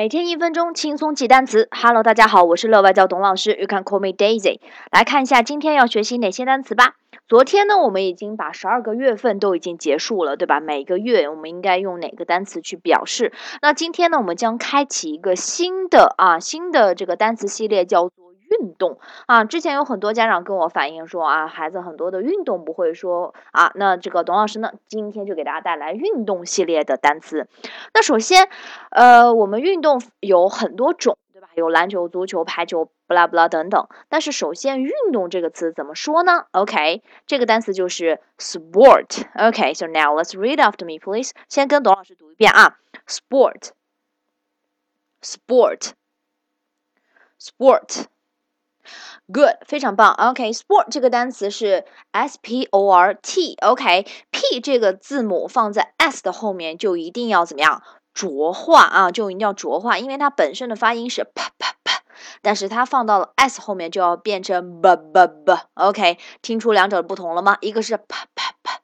每天一分钟轻松记单词。Hello，大家好，我是乐外教董老师，You can call me Daisy。来看一下今天要学习哪些单词吧。昨天呢，我们已经把十二个月份都已经结束了，对吧？每个月我们应该用哪个单词去表示？那今天呢，我们将开启一个新的啊新的这个单词系列，叫做运动啊。之前有很多家长跟我反映说啊，孩子很多的运动不会说啊，那这个董老师呢，今天就给大家带来运动系列的单词。那首先，呃，我们运动有很多种，对吧？有篮球、足球、排球，不拉不拉等等。但是首先，运动这个词怎么说呢？OK，这个单词就是 sport。OK，so now let's read after me, please。先跟董老师读一遍啊，sport，sport，sport。Good，非常棒。OK，sport 这个单词是 S P O R T。OK，P 这个字母放在 S 的后面就一定要怎么样？浊化啊，就一定要浊化，因为它本身的发音是啪啪啪，但是它放到了 S 后面就要变成 b b b。OK，听出两者的不同了吗？一个是啪啪啪，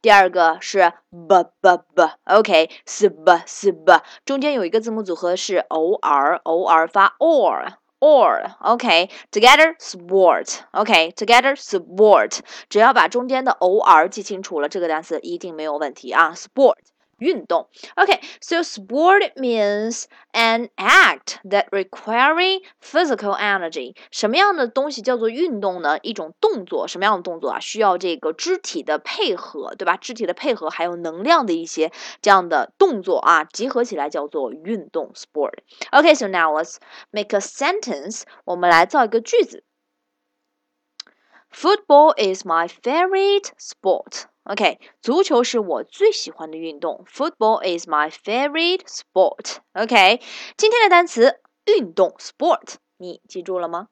第二个是 b b b。OK，s b s b，中间有一个字母组合是 o r o r 发 or。Or OK，together sport OK，together sport，只要把中间的 or 记清楚了，这个单词一定没有问题啊，sport。运动。Okay, so sport means an act that requiring physical energy。什么样的东西叫做运动呢？一种动作，什么样的动作啊？需要这个肢体的配合，对吧？肢体的配合还有能量的一些这样的动作啊，集合起来叫做运动 sport。Okay, so now let's make a sentence。我们来造一个句子。Football is my favorite sport. OK，足球是我最喜欢的运动。Football is my favorite sport. OK，今天的单词运动 sport，你记住了吗？